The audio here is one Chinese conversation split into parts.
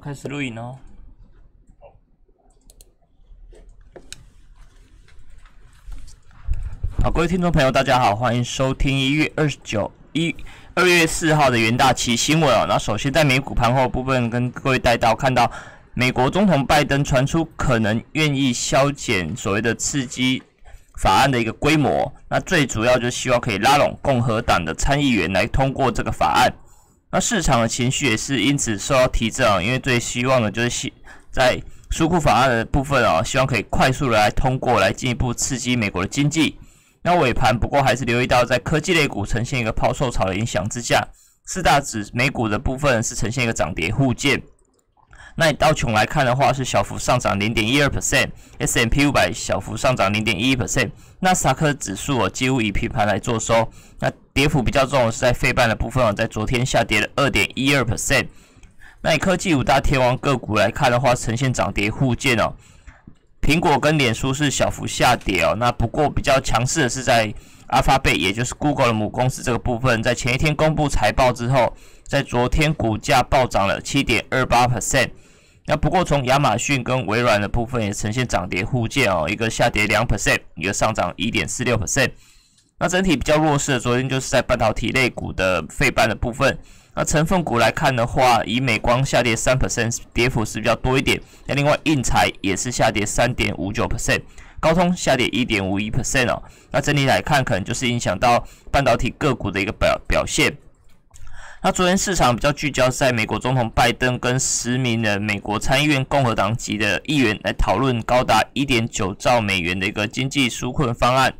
开始录影哦。好，各位听众朋友，大家好，欢迎收听一月二十九一二月四号的元大旗新闻哦。那首先在美股盘后部分，跟各位带到看到美国总统拜登传出可能愿意削减所谓的刺激法案的一个规模，那最主要就希望可以拉拢共和党的参议员来通过这个法案。那市场的情绪也是因此受到提振啊，因为最希望的就是在纾库法案的部分啊，希望可以快速的来通过，来进一步刺激美国的经济。那尾盘不过还是留意到，在科技类股呈现一个抛售潮的影响之下，四大指美股的部分是呈现一个涨跌互见。那以道琼来看的话，是小幅上涨零点一二 percent，S M P 五百小幅上涨零点一 percent，纳斯达克指数哦几乎以平盘来做收。那跌幅比较重的是在费半的部分哦，在昨天下跌了二点一二 percent。那以科技五大天王个股来看的话，呈现涨跌互见哦。苹果跟脸书是小幅下跌哦，那不过比较强势的是在阿发贝，也就是 Google 的母公司这个部分，在前一天公布财报之后，在昨天股价暴涨了七点二八 percent。那不过从亚马逊跟微软的部分也呈现涨跌互见哦，一个下跌两 percent，一个上涨一点四六 percent。那整体比较弱势的，昨天就是在半导体类股的废半的部分。那成分股来看的话，以美光下跌三 percent，跌幅是比较多一点。那另外印材也是下跌三点五九 percent，高通下跌一点五一 percent 哦。那整体来看，可能就是影响到半导体个股的一个表表现。那昨天市场比较聚焦在美国总统拜登跟十名的美国参议院共和党籍的议员来讨论高达一点九兆美元的一个经济纾困方案。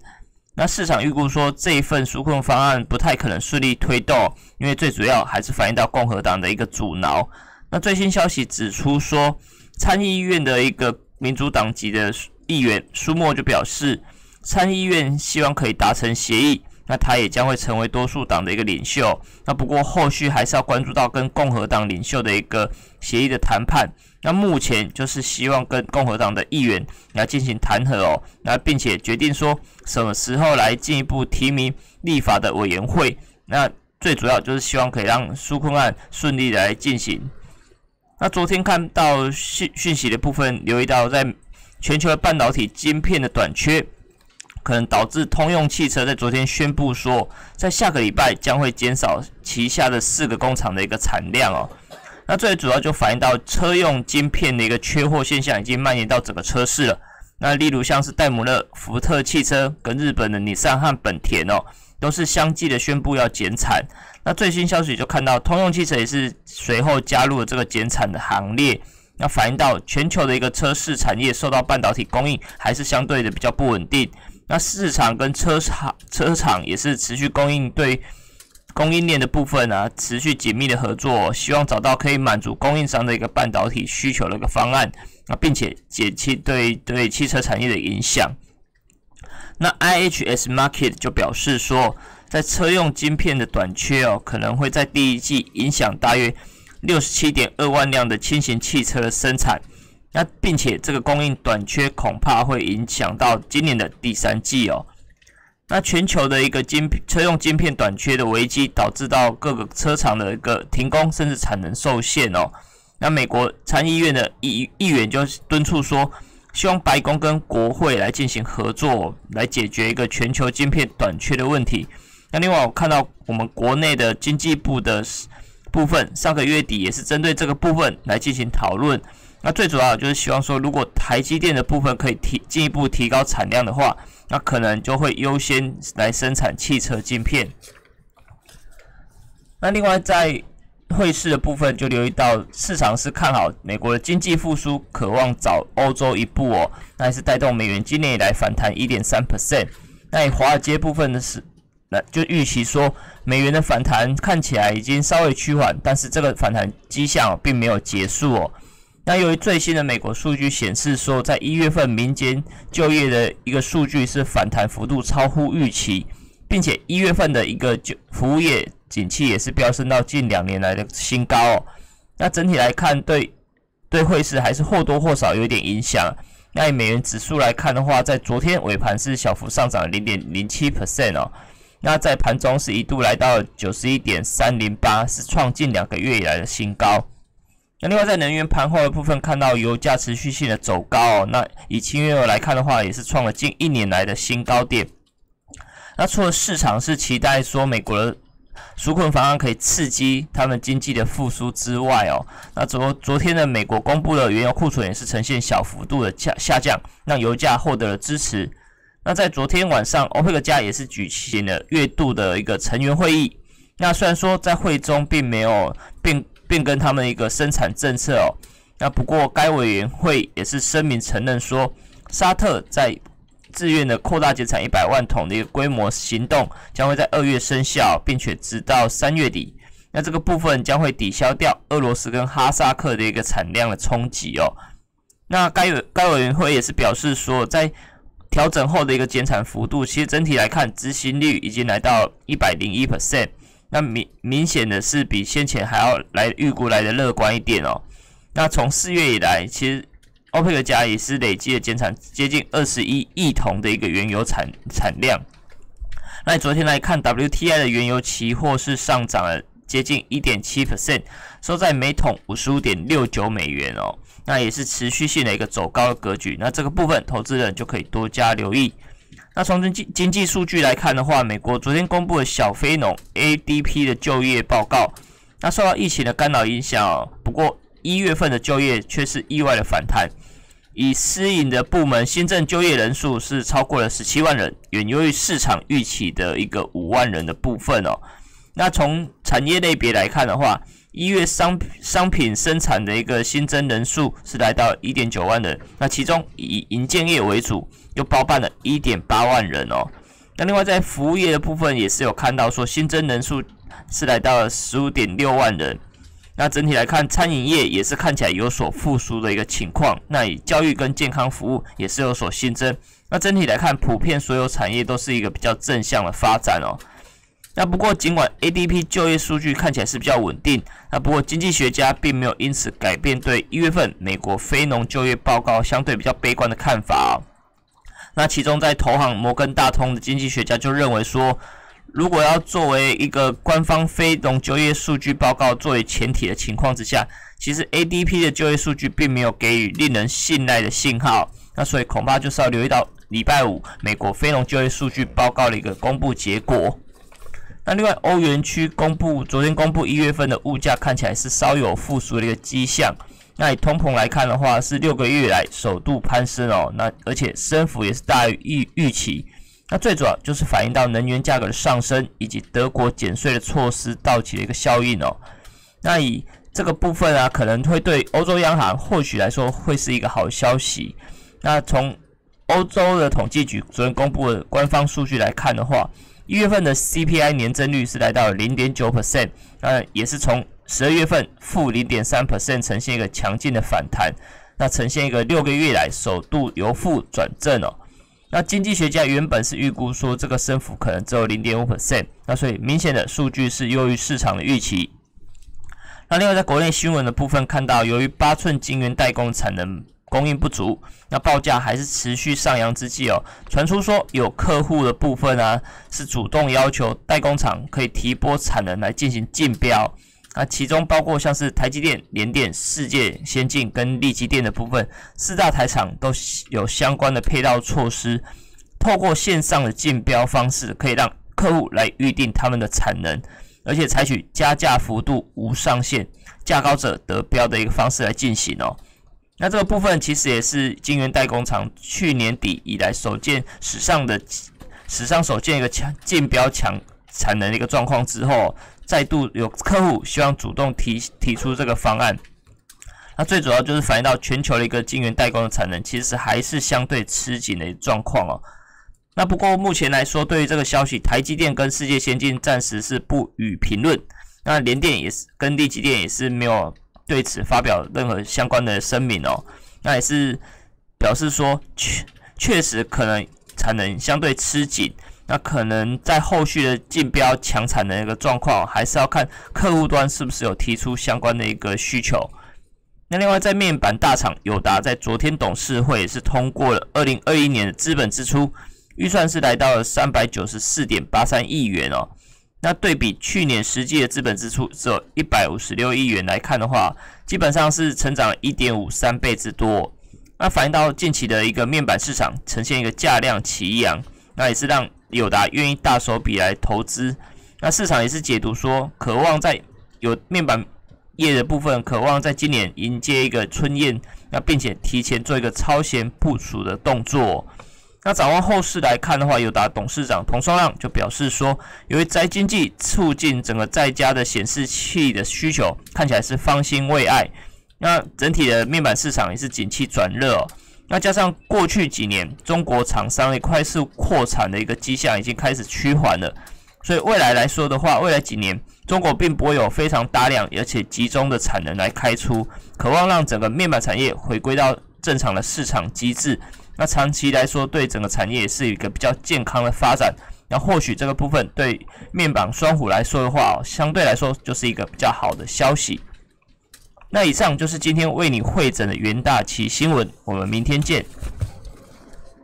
那市场预估说这一份纾困方案不太可能顺利推动，因为最主要还是反映到共和党的一个阻挠。那最新消息指出说，参议院的一个民主党籍的议员舒默就表示，参议院希望可以达成协议。那他也将会成为多数党的一个领袖。那不过后续还是要关注到跟共和党领袖的一个协议的谈判。那目前就是希望跟共和党的议员来进行谈和哦，那并且决定说什么时候来进一步提名立法的委员会。那最主要就是希望可以让纾困案顺利来进行。那昨天看到讯讯息的部分，留意到在全球的半导体晶片的短缺。可能导致通用汽车在昨天宣布说，在下个礼拜将会减少旗下的四个工厂的一个产量哦。那最主要就反映到车用晶片的一个缺货现象已经蔓延到整个车市了。那例如像是戴姆勒、福特汽车跟日本的尼桑和本田哦，都是相继的宣布要减产。那最新消息就看到通用汽车也是随后加入了这个减产的行列。那反映到全球的一个车市产业受到半导体供应还是相对的比较不稳定。那市场跟车厂车厂也是持续供应对供应链的部分啊，持续紧密的合作，希望找到可以满足供应商的一个半导体需求的一个方案啊，并且减轻对对汽车产业的影响。那 IHS Market 就表示说，在车用晶片的短缺哦，可能会在第一季影响大约六十七点二万辆的轻型汽车的生产。那并且这个供应短缺恐怕会影响到今年的第三季哦。那全球的一个晶车用晶片短缺的危机，导致到各个车厂的一个停工，甚至产能受限哦。那美国参议院的议议员就敦促说，希望白宫跟国会来进行合作，来解决一个全球晶片短缺的问题。那另外我看到我们国内的经济部的部分，上个月底也是针对这个部分来进行讨论。那最主要就是希望说，如果台积电的部分可以提进一步提高产量的话，那可能就会优先来生产汽车晶片。那另外在汇市的部分，就留意到市场是看好美国的经济复苏，渴望早欧洲一步哦，那也是带动美元今年以来反弹一点三 percent。那华尔街部分的是，那就预期说美元的反弹看起来已经稍微趋缓，但是这个反弹迹象并没有结束哦。那由于最新的美国数据显示说，在一月份民间就业的一个数据是反弹幅度超乎预期，并且一月份的一个就服务业景气也是飙升到近两年来的新高哦。那整体来看，对对汇市还是或多或少有点影响。那以美元指数来看的话，在昨天尾盘是小幅上涨零点零七 percent 哦。那在盘中是一度来到九十一点三零八，是创近两个月以来的新高。那另外在能源盘后的部分，看到油价持续性的走高哦。那以七月来看的话，也是创了近一年来的新高点。那除了市场是期待说美国的纾困方案可以刺激他们经济的复苏之外哦，那昨昨天的美国公布的原油库存也是呈现小幅度的下下降，让油价获得了支持。那在昨天晚上，欧佩克加也是举行了月度的一个成员会议。那虽然说在会中并没有变变更他们一个生产政策哦，那不过该委员会也是声明承认说，沙特在自愿的扩大减产一百万桶的一个规模行动将会在二月生效，并且直到三月底。那这个部分将会抵消掉俄罗斯跟哈萨克的一个产量的冲击哦。那该委该委员会也是表示说，在调整后的一个减产幅度，其实整体来看执行率已经来到一百零一 percent。那明明显的是比先前还要来预估来的乐观一点哦。那从四月以来，其实欧佩克加也是累计的减产接近二十一亿桶的一个原油产产量。那昨天来看，WTI 的原油期货是上涨了接近一点七 percent，收在每桶五十五点六九美元哦。那也是持续性的一个走高的格局。那这个部分，投资人就可以多加留意。那从经济经济数据来看的话，美国昨天公布了小非农 ADP 的就业报告。那受到疫情的干扰影响，不过一月份的就业却是意外的反弹。以私营的部门新增就业人数是超过了十七万人，远优于市场预期的一个五万人的部分哦。那从产业类别来看的话，一月商商品生产的一个新增人数是来到一点九万人，那其中以银建业为主，又包办了一点八万人哦。那另外在服务业的部分也是有看到说新增人数是来到了十五点六万人。那整体来看，餐饮业也是看起来有所复苏的一个情况。那以教育跟健康服务也是有所新增。那整体来看，普遍所有产业都是一个比较正向的发展哦。那不过，尽管 ADP 就业数据看起来是比较稳定，那不过经济学家并没有因此改变对一月份美国非农就业报告相对比较悲观的看法。那其中在投行摩根大通的经济学家就认为说。如果要作为一个官方非农就业数据报告作为前提的情况之下，其实 ADP 的就业数据并没有给予令人信赖的信号，那所以恐怕就是要留意到礼拜五美国非农就业数据报告的一个公布结果。那另外，欧元区公布昨天公布一月份的物价看起来是稍有复苏的一个迹象。那以通膨来看的话，是六个月以来首度攀升哦，那而且升幅也是大于预预期。那最主要就是反映到能源价格的上升，以及德国减税的措施到期的一个效应哦。那以这个部分啊，可能会对欧洲央行或许来说会是一个好消息。那从欧洲的统计局昨天公布的官方数据来看的话，一月份的 CPI 年增率是来到零点九 percent，那也是从十二月份负零点三 percent 呈现一个强劲的反弹，那呈现一个六个月来首度由负转正哦。那经济学家原本是预估说这个升幅可能只有零点五 percent，那所以明显的数据是优于市场的预期。那另外在国内新闻的部分看到，由于八寸晶圆代工产能供应不足，那报价还是持续上扬之际哦，传出说有客户的部分啊是主动要求代工厂可以提拨产能来进行竞标。那其中包括像是台积电、联电、世界先进跟力积电的部分，四大台厂都有相关的配套措施，透过线上的竞标方式，可以让客户来预定他们的产能，而且采取加价幅度无上限，价高者得标的一个方式来进行哦。那这个部分其实也是晶圆代工厂去年底以来首见史上的史上首见一个强竞标强产能的一个状况之后。再度有客户希望主动提提出这个方案，那最主要就是反映到全球的一个晶圆代工的产能其实还是相对吃紧的状况哦。那不过目前来说，对于这个消息，台积电跟世界先进暂时是不予评论。那联电也是跟力积电也是没有对此发表任何相关的声明哦。那也是表示说确确实可能产能相对吃紧。那可能在后续的竞标抢产的一个状况，还是要看客户端是不是有提出相关的一个需求。那另外，在面板大厂友达在昨天董事会是通过了二零二一年的资本支出预算是来到了三百九十四点八三亿元哦。那对比去年实际的资本支出只有一百五十六亿元来看的话，基本上是成长一点五三倍之多。那反映到近期的一个面板市场呈现一个价量齐扬，那也是让友达愿意大手笔来投资。那市场也是解读说，渴望在有面板业的部分，渴望在今年迎接一个春宴，那并且提前做一个超前部署的动作。那展望后市来看的话，友达董事长童双浪就表示说，由于宅经济促进整个在家的显示器的需求，看起来是方兴未艾。那整体的面板市场也是景气转热，那加上过去几年中国厂商的快速扩产的一个迹象已经开始趋缓了，所以未来来说的话，未来几年中国并不会有非常大量而且集中的产能来开出，渴望让整个面板产业回归到正常的市场机制。那长期来说，对整个产业是一个比较健康的发展。那或许这个部分对面板双虎来说的话，相对来说就是一个比较好的消息。那以上就是今天为你会诊的元大旗新闻，我们明天见。